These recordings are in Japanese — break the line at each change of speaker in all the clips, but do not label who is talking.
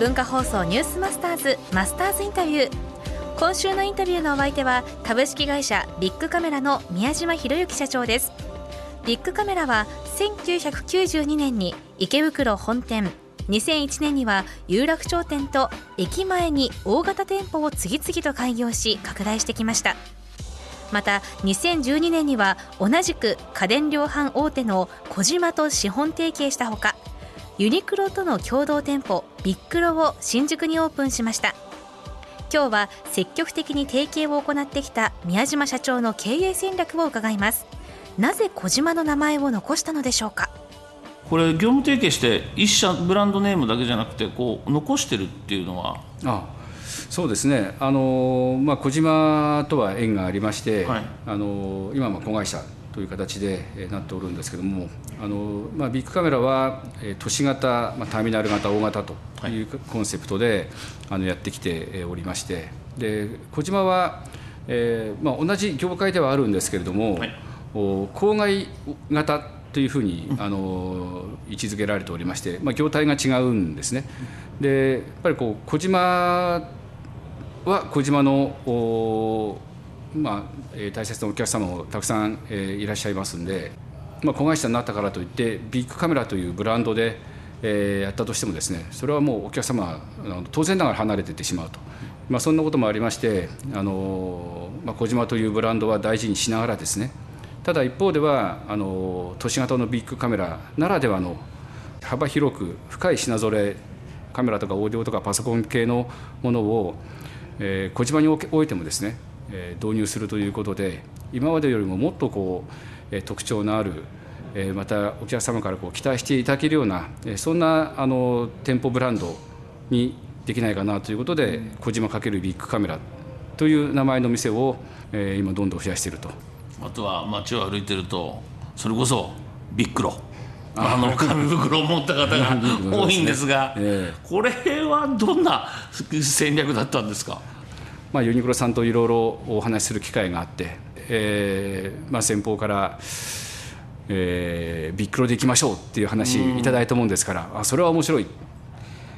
文化放送ニュースマスターズマスターズインタビュー。今週のインタビューのお相手は株式会社ビッグカメラの宮島博之社長です。ビッグカメラは1992年に池袋本店2001年には有楽町店と駅前に大型店舗を次々と開業し拡大してきました。また2012年には同じく家電量販大手の小島と資本提携したほかユニクロとの共同店舗ビックロを新宿にオープンしました。今日は積極的に提携を行ってきた宮島社長の経営戦略を伺います。なぜ小島の名前を残したのでしょうか？
これ業務提携して一社ブランドネームだけじゃなくてこう残してるっていうのは？
あそうですね。あの、まあ、小島とは縁がありまして、はい、あの今は子会社という形でなっておるんですけどもあの、まあ、ビッグカメラは都市型、まあ、ターミナル型大型というコンセプトで、はい、あのやってきておりましてで小島は、えーまあ、同じ業界ではあるんですけれども、はい、郊外型というふうにあの位置づけられておりまして、まあ、業態が違うんですね。でやっぱりこう小島は小島のまあ、大切なお客様もたくさん、いらっしゃいますんで、まあ、子会社になったからといってビッグカメラというブランドで、やったとしてもですねそれはもうお客様当然ながら離れていってしまうと、まあ、そんなこともありましてあの、まあ、小島というブランドは大事にしながらですねただ一方ではあの都市型のビッグカメラならではの幅広く深い品ぞれカメラとかオーディオとかパソコン系のものを、えー、小島においてもですね導入するということで今までよりももっとこう、え特徴のあるえまたお客様からこう期待していただけるようなえそんなあの店舗ブランドにできないかなということで小島×ビッグカメラという名前の店を、え今どんどん増やしていると。
あとは街を歩いてるとそれこそビックロ。あ。の紙袋を持った方が 多いんですが、えー、これはどんな戦略だったんですか？
まあ、ユニクロさんといろいろお話しする機会があって、えーまあ、先方から、えー、ビックロで行きましょうっていう話いただいたもんですから、あそれは面白い。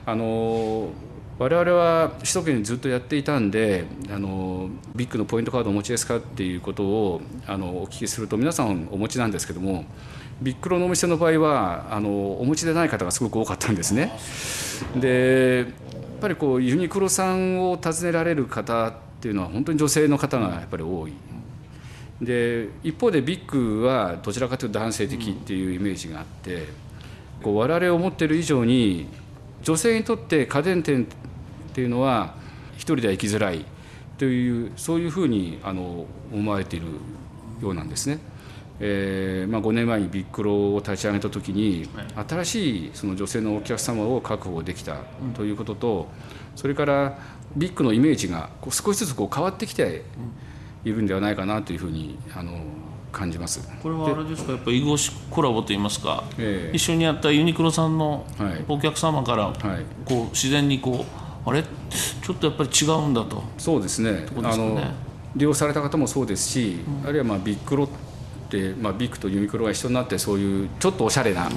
あの我々は首都圏にずっとやっていたんであのビッグのポイントカードお持ちですかっていうことをあのお聞きすると皆さんお持ちなんですけどもビックロのお店の場合はあのお持ちでない方がすごく多かったんですね。でぱりこうユニクロさんを訪ねられる方っていうのは本当に女性の方がやっぱり多い。で一方でビッグはどちらかというと男性的っていうイメージがあってこう我々を思ってる以上に女性にとって家電店っていうのは一人では行きづらいというそういうふうにあの思われているようなんですね。えーまあ、5年前にビックロを立ち上げた時に、新しいその女性のお客様を確保できたということと、それからビッグのイメージがこう少しずつこう変わってきているんではないかなというふうにあの感じます。
これはあれですか？やっぱり囲碁コラボといいますか、えー、一緒にやったユニクロさんのお客様から、はい、こう自然にこうあれ？ちょっとやっぱり違うんだと。
そうですね、ね、あの利用された方もそうですし、うん、あるいはまあビッグロで、まあ、ビッグとユニクロが一緒になってそういうちょっとおしゃれな、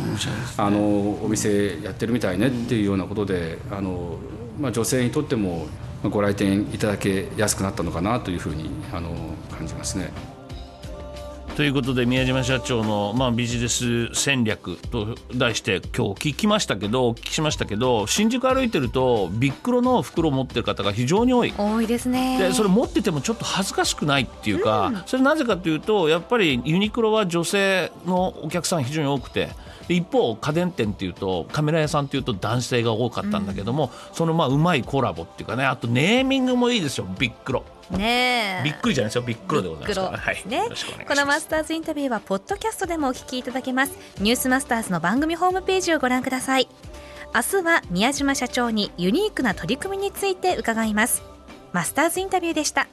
あのお店やってるみたいねっていうようなことであの、まあ、女性にとってもご来店いただけやすくなったのかなというふうにあの感じますね。
ということで宮島社長の、まあ、ビジネス戦略と題して今日聞きましたけどお聞きしましたけど新宿歩いてるとビックロの袋を持ってる方が非常に多い。
多いですね。
でそれ持っててもちょっと恥ずかしくないっていうか、うん、それなぜかというとやっぱりユニクロは女性のお客さん非常に多くて。一方家電店っていうとカメラ屋さんっていうと男性が多かったんだけども、うん、そのまあうまいコラボっていうかねあとネーミングもいいですよビックロ
ね
びっくりじゃないですよ。びっくりでございます
はい、ね、このマスターズインタビューはポッドキャストでもお聞きいただけます。ニュースマスターズの番組ホームページをご覧ください。明日は宮島社長にユニークな取り組みについて伺います。マスターズインタビューでした